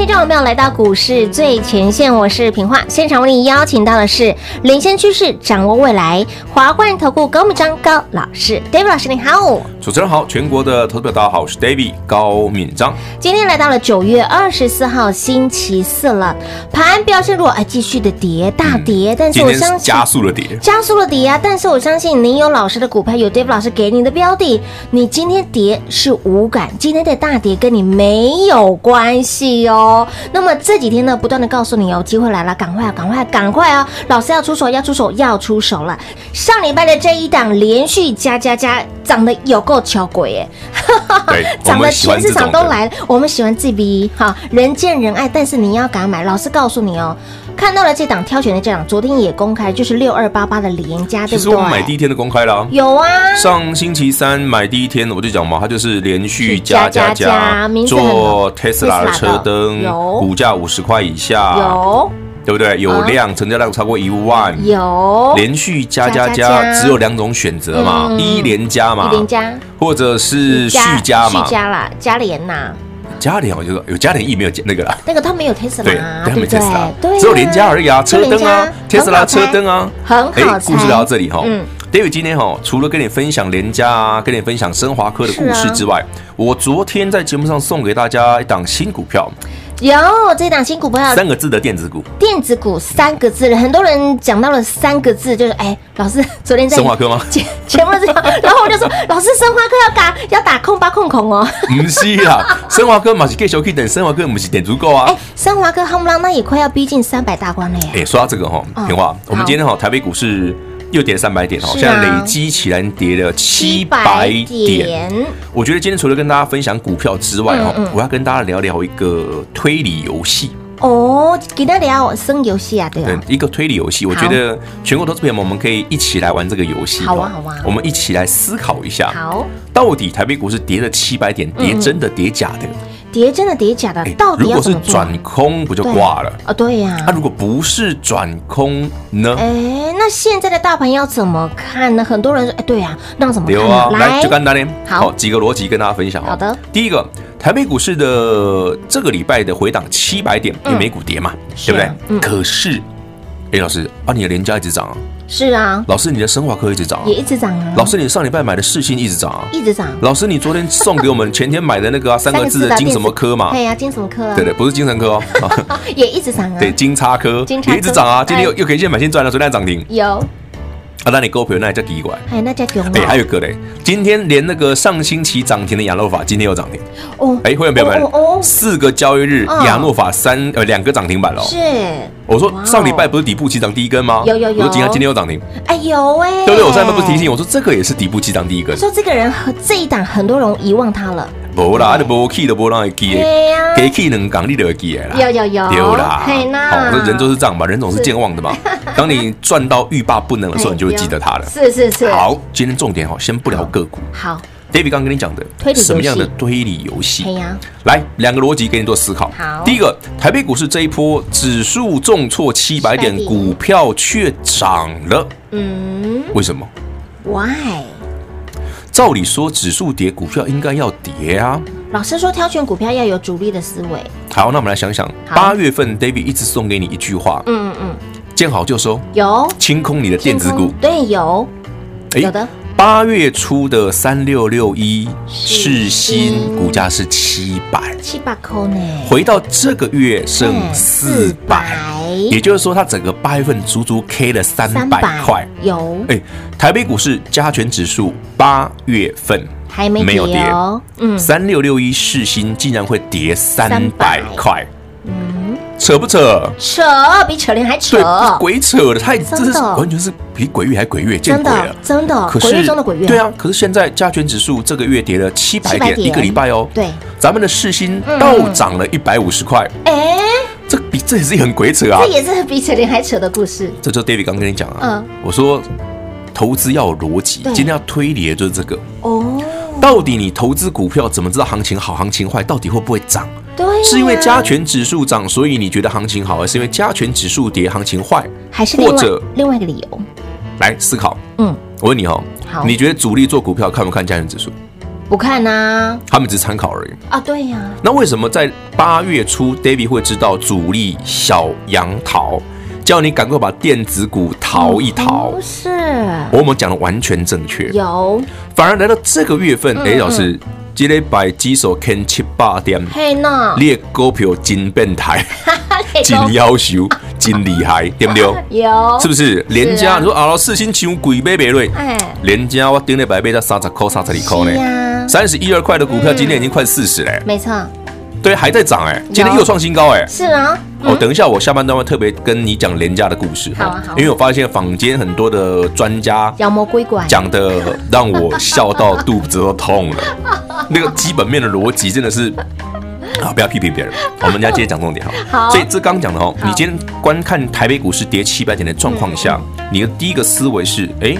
听众朋友，来到股市最前线，我是平化。现场为你邀请到的是领先趋势、掌握未来华冠投顾高木章高老师，David 老师，你好。主持人好，全国的投资者大家好，我是 David 高敏章。今天来到了九月二十四号星期四了，盘表现如果，哎，继续的跌，大跌。嗯、但是我相信加速了跌，加速了跌啊！但是我相信您有老师的股票，有 David 老师给你的标的，你今天跌是无感，今天的大跌跟你没有关系哦。那么这几天呢，不断的告诉你哦，机会来了，赶快啊，赶快，赶快啊！老师要出手，要出手，要出手了。上礼拜的这一档连续加加加，涨得有够巧鬼耶，涨 得全市场都来了。我们喜欢 GB 哈，人见人爱，但是你要敢买。老师告诉你哦，看到了这档挑选的这档，昨天也公开，就是六二八八的联嘉，对不对？其实我们买第一天的公开了，有啊。上星期三买第一天，我就讲嘛，它就是连续加加加，做 Tesla 的车灯。有股价五十块以下，有对不对？有量，成交量超过一万，有。连续加加加，只有两种选择嘛，一连加嘛，一连加，或者是续加嘛，续加啦，加连呐，加连我就说有加连 E 没有那个啦，那个他没有 Tesla，对，他没 Tesla，只有连加而已啊，车灯啊，Tesla 车灯啊，很好。故事聊到这里哈，David 今天哈，除了跟你分享联加啊，跟你分享升华科的故事之外，我昨天在节目上送给大家一档新股票。有这档新股票，三个字的电子股，电子股三个字，很多人讲到了三个字，就是哎，老师 昨天在生化科吗？全部是这样，然后我就说，老师生化科要打要打空八空空哦，不是啦，生化科嘛是继续可以等，升华科不是点足够啊，哎，生化科夯不啷那也快要逼近三百大关了耶，哎，说到这个哈，平话，我们今天哈台北股市。又跌了三百点哦，现在累积起来跌了七百点。我觉得今天除了跟大家分享股票之外哦，我要跟大家聊聊一个推理游戏哦。给大家聊生游戏啊，对啊，一个推理游戏。我觉得全国投资朋友们，我们可以一起来玩这个游戏。好啊，好啊，我们一起来思考一下，好，到底台北股市跌了七百点，跌真的跌假的？跌真的跌假的，到底要怎么做？如果是转空，不就挂了啊？对呀。那如果不是转空呢？哎，那现在的大盘要怎么看呢？很多人说，哎，对呀，那怎么看？啊，来，就简单点。好，几个逻辑跟大家分享。好的。第一个，台北股市的这个礼拜的回档七百点，因为美股跌嘛，对不对？可是，哎，老师啊，你的联嘉一直涨啊。是啊，老师，你的生化科一直涨，啊也一直涨啊。老师，你上礼拜买的世芯一直涨啊，一直涨。老师，你昨天送给我们前天买的那个 三个字的金什么科嘛？对呀，金什么科？对对，不是精神科哦，也一直涨啊。对，金叉科也一直涨啊，今天又又可以现买现赚了，昨天涨停。有。啊，那你股票那也叫奇怪，哎，那叫强啊！哎，还有个嘞，今天连那个上星期涨停的雅诺法，今天又涨停哦。哎，会员朋友们，哦，四个交易日雅诺法三呃两个涨停板哦。是，我说上礼拜不是底部起涨第一根吗？有有有。我说今天今天又涨停。哎呦喂，对不对？我上礼拜不是提醒我说这个也是底部起涨第一根。说这个人和这一档很多人遗忘他了。无啦，你无去都无人会记的，给去两港你就会记的啦。有有有，对啦。好，那人就是这样嘛，人总是健忘的嘛。当你赚到欲罢不能的时候，你就会记得它了。是是是。好，今天重点哈，先不聊个股。好，David 刚跟你讲的，什么样的推理游戏？来，两个逻辑给你做思考。好，第一个，台北股市这一波指数重挫七百点，股票却涨了。嗯，为什么？Why？照理说，指数跌，股票应该要跌啊。老师说，挑选股票要有主力的思维。好，那我们来想想，八月份 David 一直送给你一句话。嗯嗯嗯。见好就收，有清空你的电子股，对，有，有的。八月初的三六六一世新股价是七百，七百块呢。回到这个月剩四百，也就是说，它整个八月份足足 K 了三百块。有，哎，台北股市加权指数八月份还没有跌。哦，嗯，三六六一世新竟然会跌三百。块。扯不扯？扯，比扯铃还扯。对，鬼扯的，太这是完全是比鬼月还鬼月，见鬼了，真的。可是鬼月中的鬼月。对啊，可是现在加权指数这个月跌了七百点，一个礼拜哦。对，咱们的市心倒涨了一百五十块。哎，这比这也是很鬼扯啊！这也是比扯铃还扯的故事。这就 David 刚跟你讲啊，嗯，我说投资要有逻辑，今天要推理的就是这个哦。到底你投资股票怎么知道行情好，行情坏？到底会不会涨？对，是因为加权指数涨，所以你觉得行情好，还是因为加权指数跌，行情坏？还是或者另外一个理由？来思考。嗯，我问你哦，好，你觉得主力做股票看不看加权指数？不看呐，他们只是参考而已啊。对呀，那为什么在八月初，David 会知道主力小杨逃，叫你赶快把电子股逃一逃？不是，我们讲的完全正确。有，反而来到这个月份，哎，老师。积累百基手看七八点，嘿呐，列股票真变态，真要求，真厉害，对不对？有，是不是？连家你说啊，四星球鬼买买瑞，哎，连家我顶礼拜买到三十块、三十二块呢，三十一二块的股票，今天已经快四十嘞，没错。对，还在涨哎，今天又创新高哎，是啊。哦，等一下，我下半段会特别跟你讲廉价的故事。好啊，好。因为我发现坊间很多的专家妖魔鬼怪讲的，让我笑到肚子都痛了。那个基本面的逻辑真的是啊，不要批评别人。我们家今天讲重点哈。好。所以这刚讲的哦，你今天观看台北股市跌七百点的状况下，你的第一个思维是：哎，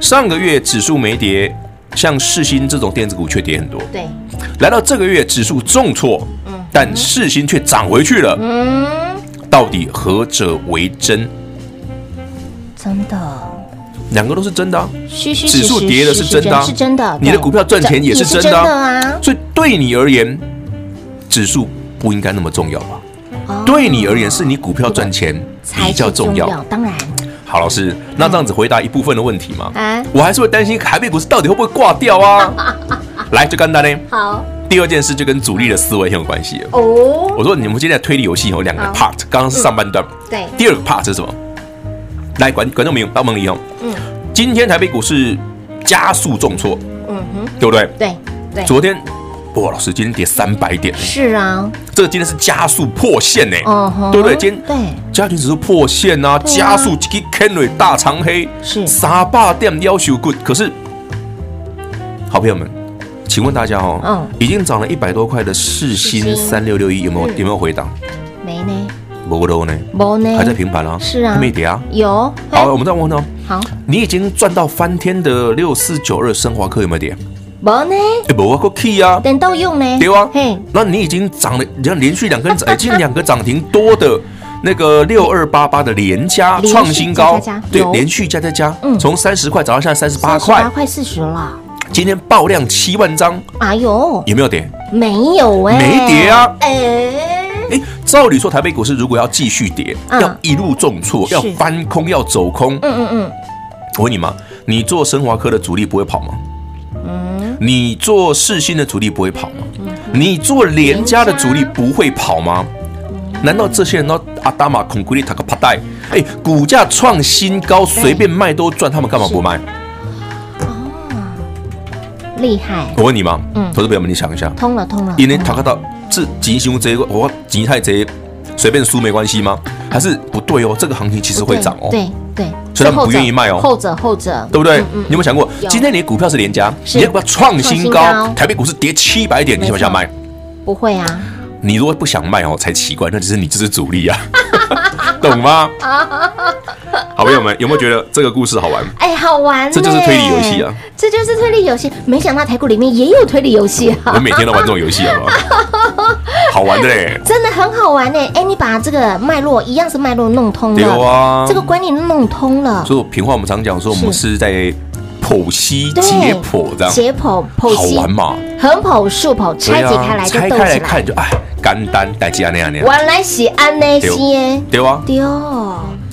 上个月指数没跌，像世新这种电子股却跌很多。对。来到这个月指数重挫。但世芯却涨回去了，嗯，到底何者为真？真的，两个都是真的啊。指数跌的是真的，是真的。你的股票赚钱也是真的啊。所以对你而言，指数不应该那么重要吧？对你而言，是你股票赚钱比较重要。当然。好，老师，那这样子回答一部分的问题嘛？我还是会担心台北股市到底会不会挂掉啊？来，就简单嘞。好。第二件事就跟主力的思维很有关系哦。我说你们今天的推理游戏有两个 part，刚刚是上半段。对。第二个 part 是什么？来，观观众朋友，帮忙理哦。嗯。今天台北股市加速重挫。嗯哼。对不对？对对。昨天，哇，老师，今天跌三百点。是啊。这个今天是加速破线呢。哦哼。对不对？今天对。加权指数破线啊，加速 K 大长黑。是。三百点要求 good，可是，好朋友们。请问大家哦，嗯，已经涨了一百多块的世星三六六一有没有有没有回档？没呢，没呢，没呢，还在平盘啊？是啊，没跌啊？有。好，我们再问哦。好，你已经赚到翻天的六四九二升华科有没有跌？没呢，哎，没啊，个 key 啊，等到用呢？对啊，嘿，那你已经涨了，你看连续两根涨，已经两个涨停多的 那个六二八八的连加创新高，对，连续加加加，嗯，从三十块涨到现在三十八块，八块四十了。今天爆量七万张，哎呦，有没有跌？没有哎，没跌啊。哎哎，照理说台北股市如果要继续跌，要一路重挫，要翻空，要走空。嗯嗯嗯。我问你嘛，你做升华科的主力不会跑吗？嗯。你做世新的主力不会跑吗？你做联家的主力不会跑吗？难道这些人都阿达玛孔古力塔克帕带？哎，股价创新高，随便卖都赚，他们干嘛不卖？厉害！我问你嘛，嗯，投资朋友们，你想一下，通了通了，因为他看到是吉凶这个，我吉太贼，随便输没关系吗？还是不对哦？这个行情其实会涨哦，对对，所以他们不愿意卖哦，后者后者，对不对？你有没有想过，今天你的股票是连家，你的股票创新高，台北股市跌七百点，你想不想卖？不会啊，你如果不想卖哦，才奇怪，那就是你这是主力啊，懂吗？好朋友们，有没有觉得这个故事好玩？哎，好玩！这就是推理游戏啊！这就是推理游戏。没想到台股里面也有推理游戏啊！我每天都玩这种游戏，好不好？好玩的嘞！真的很好玩呢！哎，你把这个脉络一样是脉络弄通了，有啊，这个观念弄通了。所以平话我们常讲说，我们是在剖析解剖这样，解剖剖析，好玩嘛？横剖竖剖拆解开来，拆开来看就哎，简单代志那样那样。原来是安那些，对啊，对。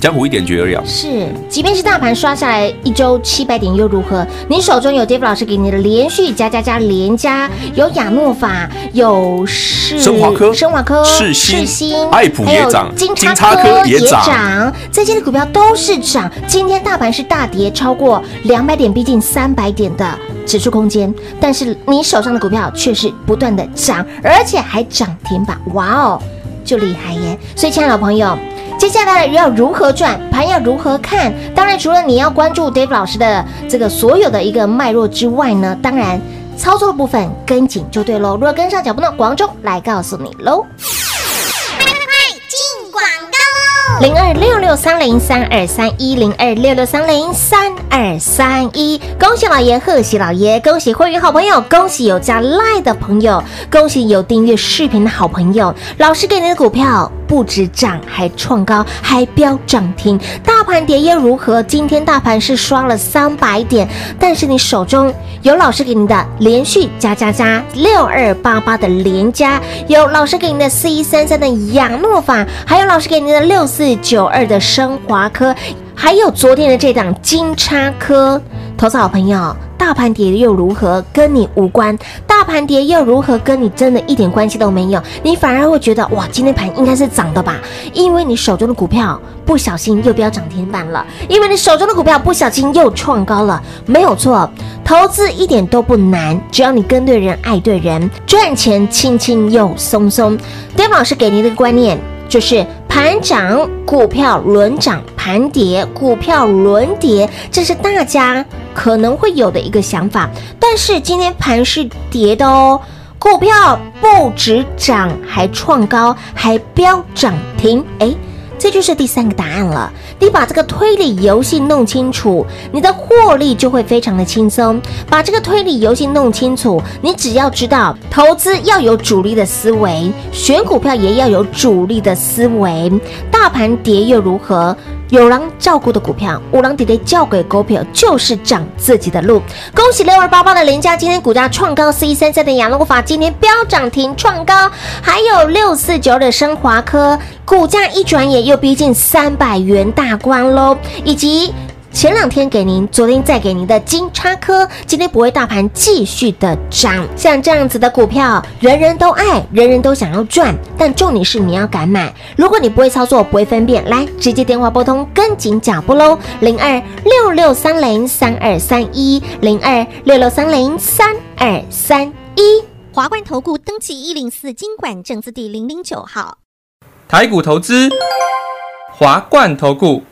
江湖一点绝而已。是，即便是大盘刷下来一周七百点又如何？你手中有 David 老师给你的连续加加加连加，有亚诺法，有是生华科、生华科、世芯、新爱普也涨，金叉科也涨，这些的股票都是涨。今天大盘是大跌超过两百点，逼近三百点的指数空间，但是你手上的股票却是不断的涨，而且还涨停板，哇哦，就厉害耶！所以，亲爱的朋友。接下来要如何转盘，要如何看？当然，除了你要关注 Dave 老师的这个所有的一个脉络之外呢，当然操作的部分跟紧就对喽。如果跟上脚步呢，广州来告诉你喽。快进零二六六三零三二三一零二六六三零三二三一，恭喜老爷，贺喜老爷，恭喜会员好朋友，恭喜有加 Line 的朋友，恭喜有订阅视频的好朋友。老师给您的股票不止涨，还创高，还飙涨停。大盘跌又如何？今天大盘是刷了三百点，但是你手中有老师给你的连续加加加六二八八的连加，有老师给你的四一三三的亚诺法，还有老师给你的六四。九二的升华科，还有昨天的这档金叉科，投资好朋友，大盘跌又如何？跟你无关。盘跌又如何？跟你真的一点关系都没有。你反而会觉得哇，今天盘应该是涨的吧？因为你手中的股票不小心又飙涨停板了，因为你手中的股票不小心又创高了。没有错，投资一点都不难，只要你跟对人、爱对人，赚钱轻轻又松松。David 老师给您的观念就是。盘涨股票轮涨，盘跌股票轮跌，这是大家可能会有的一个想法。但是今天盘是跌的哦，股票不止涨，还创高，还飙涨停，诶。这就是第三个答案了。你把这个推理游戏弄清楚，你的获利就会非常的轻松。把这个推理游戏弄清楚，你只要知道投资要有主力的思维，选股票也要有主力的思维。大盘跌又如何？有狼照顾的股票，五郎弟弟交给股票就是涨自己的路。恭喜六二八八的联嘉，今天股价创高；四一三三的雅诺法今天飙涨停创高；还有六四九的升华科，股价一转眼又逼近三百元大关喽，以及。前两天给您，昨天再给您的金叉科，今天不会大盘继续的涨，像这样子的股票，人人都爱，人人都想要赚，但重点是你要敢买。如果你不会操作，不会分辨，来直接电话拨通，跟紧脚步喽，零二六六三零三二三一，零二六六三零三二三一，华冠投顾登记一零四金管证字第零零九号，台股投资。华冠投顾，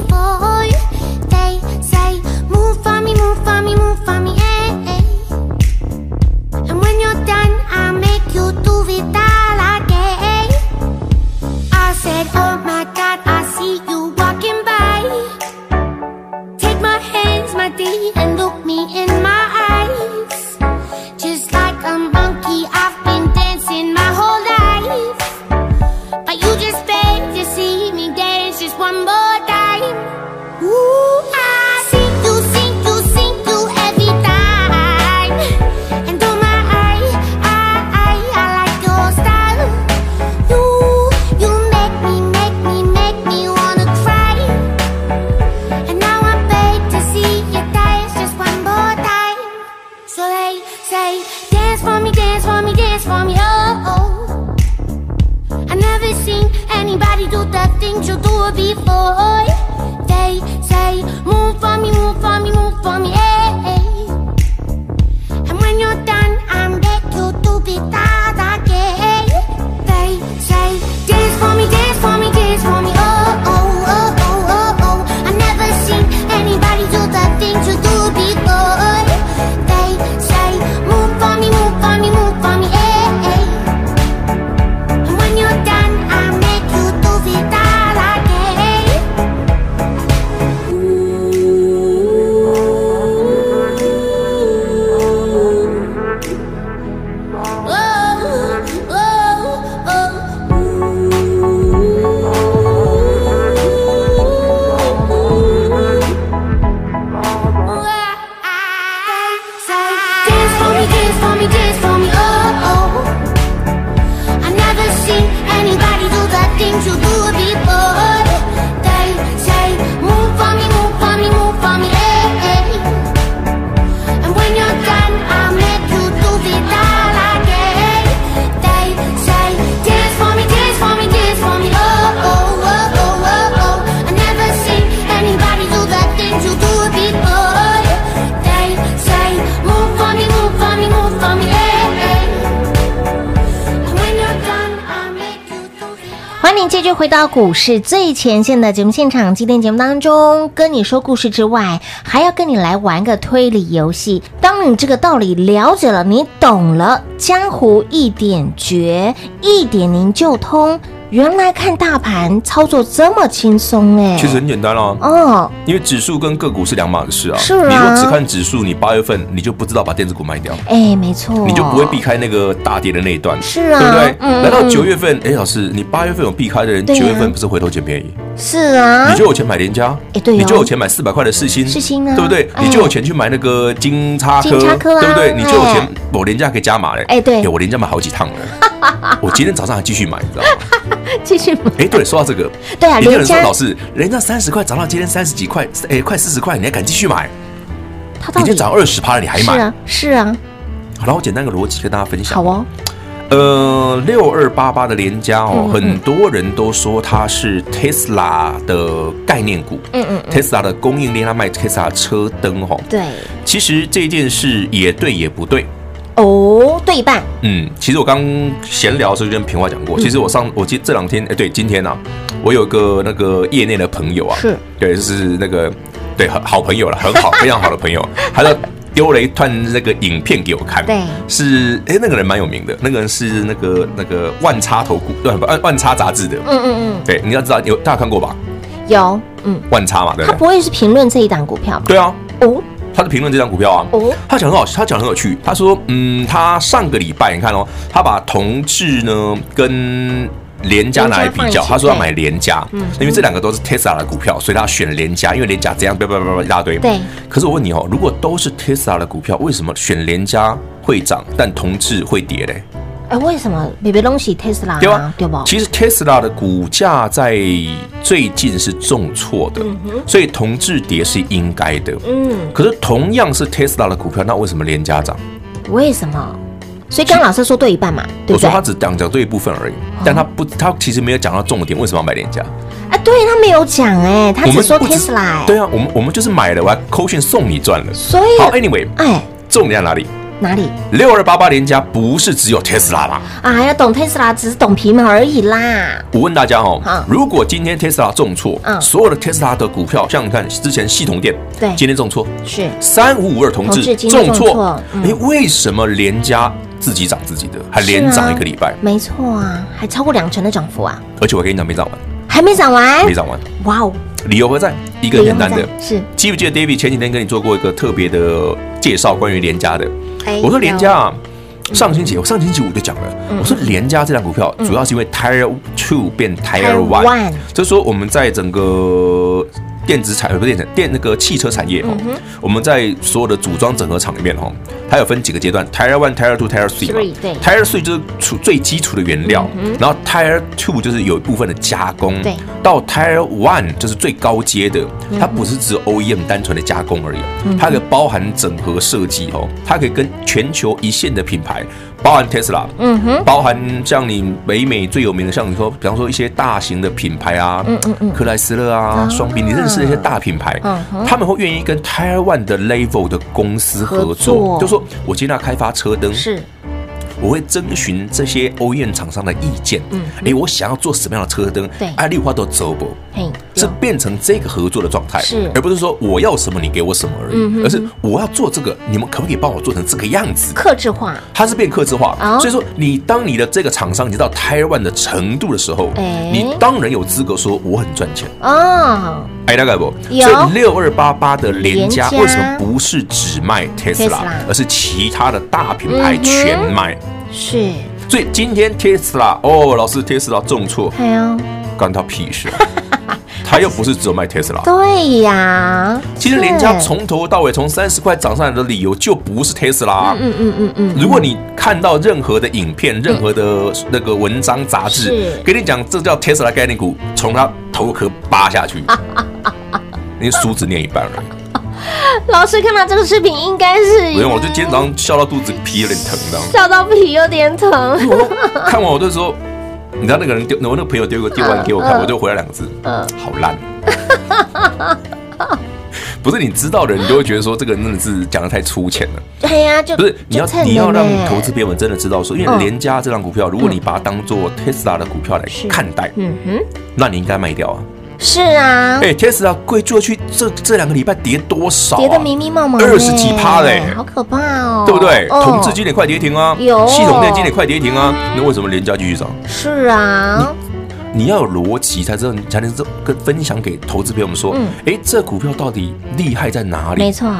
people. Things you do before. Eh? They say, move for me, move for me, move for me, hey. And when you're done, I'm back to do be that 股市最前线的节目现场。今天节目当中，跟你说故事之外，还要跟你来玩个推理游戏。当你这个道理了解了，你懂了，江湖一点诀，一点您就通。原来看大盘操作这么轻松哎，其实很简单哦。哦，因为指数跟个股是两码子事啊。是啊你如果只看指数，你八月份你就不知道把电子股卖掉，哎，没错，你就不会避开那个大跌的那一段，是啊对不对？嗯来到九月份，哎，老师，你八月份有避开的人，九啊月份不是回头捡便宜？是啊，你就有钱买联家，哎对哦你就有钱买四百块的世新，世新啊对不对？哎你就有钱去买那个金叉科，金叉科啊对不对？你就有哎钱，我连家可以加码嘞，哎对我连家买好几趟了，我今天早上还继续买，你知道吗？继续买。哎，对，说到这个，对啊有人说老师，人家三十块涨到今天三十几块，哎，快四十块，你还敢继续买？它到底已经涨二十趴了，你还买？是啊，是啊，好了，我简单个逻辑跟大家分享。好哦，呃，六二八八的联家哦，嗯嗯很多人都说它是 Tesla 的概念股，嗯嗯嗯，Tesla 的供应链，它卖 Tesla 车灯哦。对，其实这件事也对也不对，哦，对一半，嗯，其实我刚闲聊的时候就跟平华讲嗯。过，其实我上我记这两天，哎，对，今天啊，我有个那个业内的朋友啊，是，对，就是那个对好好朋友了，很好，非常好的朋友，他就丢了一段那个影片给我看，对。是哎那个人蛮有名的，那个人是那个那个万差投股对万万差杂志的，嗯嗯嗯，对，你要知道有大家看过吧？有，嗯，万差嘛，对不对？他不会是评论这一档股票吧？对啊，哦，他是评论这张股票啊，哦。他讲很好，他讲很有趣。他说，嗯，他上个礼拜你看哦，他把同志呢跟联家拿来比较，他说要买联家，因为这两个都是 Tesla 的股票，所以他选联家，因为联家怎样，叭叭叭叭一大堆。对。可是我问你哦，如果都是 Tesla 的股票，为什么选联家会涨，但同志会跌嘞？哎，为什么别别东西 Tesla 对吧啊？对不？其实 Tesla 的股价在最近是重挫的，所以同质跌是应该的。嗯，可是同样是 Tesla 的股票，那为什么联家涨？为什么？所以刚老师说对一半嘛，对不对？我说他只讲讲对一部分而已，但他不，他其实没有讲到重点，为什么要买廉价？啊，对他没有讲哎，他只说不 Tesla 哎，对啊，我们我们就是买了，我还扣讯送你赚了。所以好，Anyway，哎，重点在哪里？哪里六二八八联家不是只有 Tesla 啦。啊？要懂 Tesla 只是懂皮毛而已啦。我问大家哦好，如果今天 Tesla 重挫，嗯所有的 Tesla 的股票，像你看之前系统店，对今天重挫，是三五五二同志重挫哎，为什么连家自己涨自己的，还连涨一个礼拜？没错啊，还超过两成的涨幅啊，而且我跟你讲，没涨完，还没涨完？没，涨完，哇哦，理由何在？一个很简单的。是。记不记得 David 前几天跟你做过一个特别的介绍，关于联家的？哎我说联家啊，上星期我上星期五就讲了，嗯。我说联家这张股票主要是因为 Tire Two 变 Tire One，One 就是说我们在整个电子产不是电子电那个汽车产业哦，我们在所有的组装整合厂里面哦，它有分几个阶段，Tire One、Tire Two、Tire Three 就是处最基础的原料，然后 Tire Two 就是有一部分的加工，对。到 Tire One 就是最高阶的，它不是只有 OEM 单纯的加工而已，它可以包含整合设计哦，它可以跟全球一线的品牌，包含特斯拉，嗯哼，包含像你北美最有名的，像你说，比方说一些大型的品牌啊，嗯嗯嗯，克莱斯勒啊，双宾，你认识的一些大品牌，嗯哼，他们会愿意跟台湾的 Level 的公司合作，就说我今天要开发车灯是。我会征询这些 OEM 厂商的意见，嗯，哎，我想要做什么样的车灯？对，爱丽花都走不，嘿，是变成这个合作的状态，是，而不是说我要什么你给我什么而已，而是我要做这个，你们可不可以帮我做成这个样子？克制化，它是变克制化，所以说你当你的这个厂商已经到台湾的程度的时候，哎，你当然有资格说我很赚钱。啊，哎，大概不？所以六二八八的廉价为什么不是只卖 Tesla，，而是其他的大品牌全卖？是，所以今天特斯拉哦，老师特斯拉重挫，哎呀，关他屁事，他又不是只有卖特斯拉，对呀，其实人家从头到尾从三十块涨上来的理由就不是特斯拉，嗯嗯嗯嗯，如果你看到任何的影片、任何的那个文章杂志，跟你讲这叫特斯拉概念股，从他头壳扒下去，你梳子念一半了。老师看到这个视频，应该是不用，我就今天早上笑到肚子皮有点疼，这样笑到皮有点疼。看完我就说，你知道那个人丢，我那个朋友丢个丢完给我看，我就回来两个字，嗯，好烂。不是你知道的人，你就会觉得说这个人真的是讲的太粗浅了。对呀，就不是你要你要让投资朋友们真的知道说，因为联家这张股票，如果你把它当做 Tesla 的股票来看待，嗯哼，那你应该卖掉啊。是啊，哎，天使啊贵做去这这两个礼拜跌多少？跌得迷迷茫茫，二十几趴嘞，好可怕哦，对不对？同质今年快跌停啊，有系统电今年快跌停啊，那为什么廉价继续涨？是啊，你要有逻辑才知道，你才能跟分享给投资朋友们说，哎，这股票到底厉害在哪里？没错，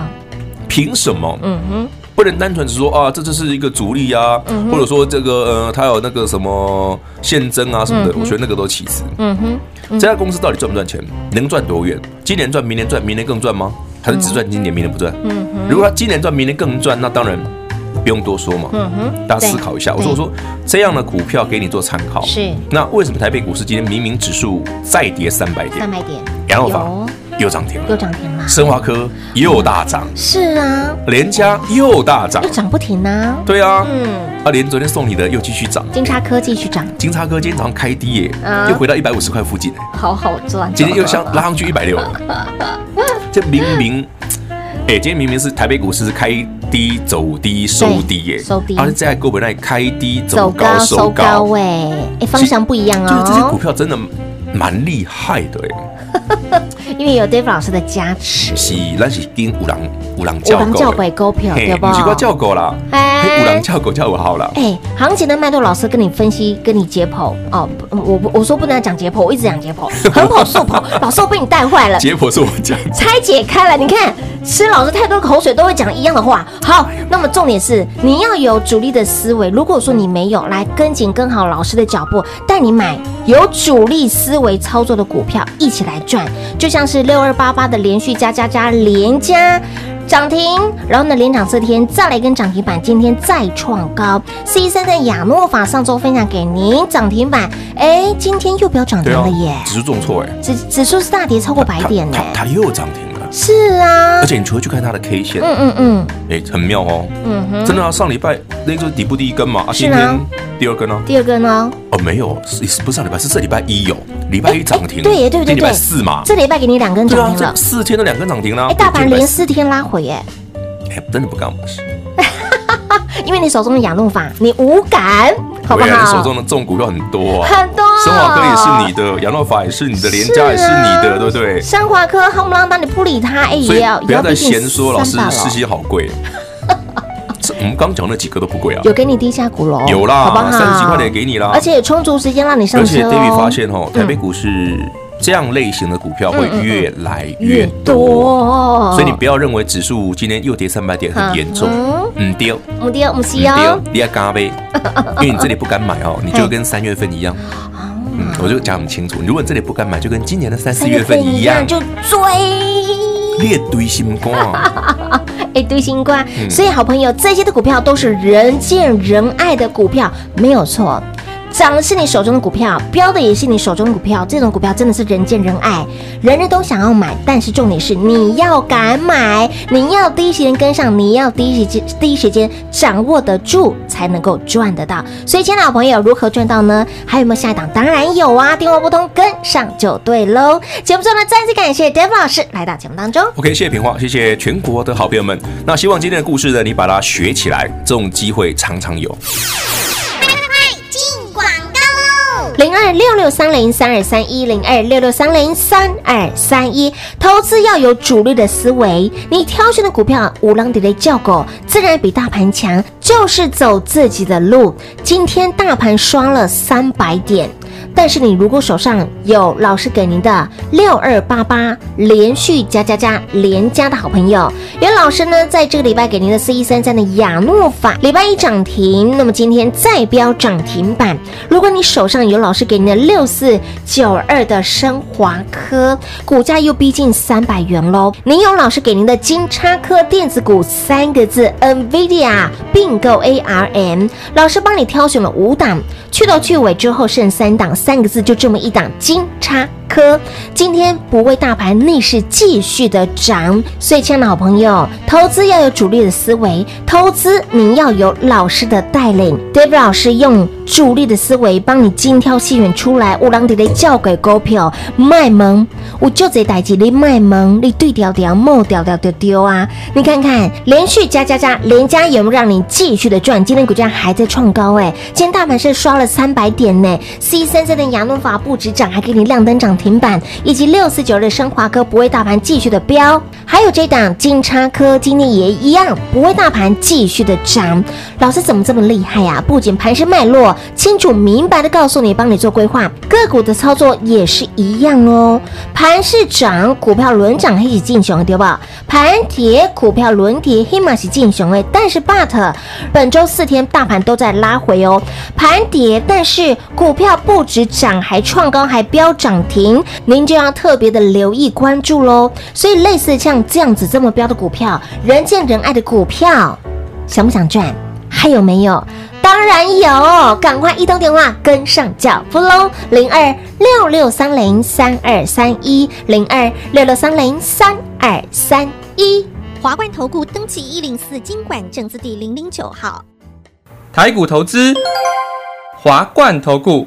凭什么？嗯哼。不能单纯只说啊，这就是一个主力啊，嗯、或者说这个呃，它有那个什么现增啊什么的，嗯、我觉得那个都其次。嗯哼，嗯这家公司到底赚不赚钱？能赚多远？今年赚，明年赚，明年更赚吗？还是只赚今年，明年不赚？嗯哼，如果他今年赚，明年更赚，那当然不用多说嘛。嗯哼，大家思考一下。我说我说这样的股票给你做参考。是。那为什么台北股市今天明明指数再跌三百点？三百点。然后又涨停了，又涨停了。生华科又大涨，是啊。联家又大涨，又涨不停呢。对啊，嗯。啊，连昨天送你的又继续涨，金叉科继续涨，金叉科今天早上开低耶，又回到一百五十块附近，好好赚。今天又像拉上去一百六，这明明，哎，今天明明是台北股市是开低走低收低耶，收低。而且在股本那里开低走高收高，哎，哎，方向不一样啊。就是这些股票真的蛮厉害的哎。因为有 Dave 老师的加持，是，那是跟五郎五郎叫狗股票，对不？不是我叫狗啦，哎，五郎叫狗叫我好了。哎，行情的脉络，老师跟你分析，跟你解剖哦。我我说不能讲解剖，我一直讲解剖，横剖竖剖，老师我被你带坏了。解剖是我讲，拆解开了，你看吃老师太多口水都会讲一样的话。好，那么重点是你要有主力的思维。如果说你没有，来跟紧跟好老师的脚步，带你买有主力思维操作的股票，一起来赚，就像。是六二八八的连续加加加连加涨停，然后呢连涨四天，再来一根涨停板，今天再创高。四一三的亚诺法上周分享给您涨停板，哎，今天又不要涨停了耶！指数重挫哎，指指数是大跌超过百点呢，它又涨停了。是啊，而且你除了去看它的 K 线，嗯嗯嗯，哎，很妙哦，嗯哼，真的啊，上礼拜那个底部第一根嘛，啊，今天第二根呢？第二根呢？哦，没有，是不是上礼拜是这礼拜一有。礼拜一涨停，对耶，对对对，礼拜四嘛，这礼拜给你两根涨停了，四天都两根涨停了，哎，大盘连四天拉回耶，哎，真的不干我事，因为你手中的亚诺法你无感，好不好？你手中的这种股票很多啊，很多，生华科也是你的，亚诺法也是你的，联家也是你的，对不对？生华科夯不啷当你不理他，哎，也要不要再闲说，老师世芯好贵。我们刚讲那几个都不贵啊，有给你低价股喽，有啦，好不好？三十几块钱给你啦，而且充足时间让你上车。而且 David 发现哦，台北股市这样类型的股票会越来越多，所以你不要认为指数今天又跌三百点很严重，嗯，跌，嗯跌，嗯是哦，你要加呗，因为你这里不敢买哦，你就跟三月份一样，嗯，我就讲很清楚，如果你这里不敢买，就跟今年的三四月份一样，就追，列堆心肝。哎，堆新冠，所以好朋友，这些的股票都是人见人爱的股票，没有错。涨的是你手中的股票，标的也是你手中的股票。这种股票真的是人见人爱，人人都想要买。但是重点是你要敢买，你要第一时间跟上，你要第一时间第一时间掌握得住，才能够赚得到。所以，亲爱的朋友，如何赚到呢？还有没有下一档？当然有啊，电话拨通跟上就对喽。节目中呢，再次感谢 David 老师来到节目当中。OK，谢谢平花，谢谢全国的好朋友们。那希望今天的故事呢，你把它学起来，这种机会常常有。零二六六三零三二三一零二六六三零三二三一，投资要有主力的思维，你挑选的股票五浪底的叫狗，自然比大盘强，就是走自己的路。今天大盘刷了三百点。但是你如果手上有老师给您的六二八八连续加加加连加的好朋友，有老师呢在这个礼拜给您的 C 一三三的亚诺法礼拜一涨停，那么今天再飙涨停板。如果你手上有老师给您的六四九二的升华科，股价又逼近三百元喽。您有老师给您的金叉科电子股三个字 NVIDIA 并购 ARM，老师帮你挑选了五档，去头去尾之后剩三档。三个字，就这么一档金叉科，今天不为大盘逆势继续的涨，所以亲爱的好朋友，投资要有主力的思维，投资你要有老师的带领，David 老师用主力的思维帮你精挑细选出来，五浪底的叫给股票卖萌，我就这代志你卖萌，你对调调，莫调调丢丢啊！你看看连续加加加，连加有没有让你继续的赚？今天股价还在创高哎，今天大盘是刷了三百点呢，C 三三。亚诺法不止涨，还给你亮灯涨停板，以及六四九二的升华科不为大盘继续的飙，还有这档金叉科今天也一样不为大盘继续的涨。老师怎么这么厉害呀、不仅盘势脉络清楚明白的告诉你，帮你做规划，个股的操作也是一样哦。盘势涨，股票轮涨，黑起进熊，对吧？盘跌，股票轮跌，黑马是进熊哎。但是 but 本周四天大盘都在拉回哦，盘跌，但是股票不止。涨还创高还飙涨停，您就要特别的留意关注喽。所以类似像这样子这么飙的股票，人见人爱的股票，想不想赚？还有没有？当然有，赶快一通电话跟上脚步喽！零二六六三零三二三一零二六六三零三二三一。华冠投顾登记一零四金管证字第零零九号。台股投资，华冠投顾。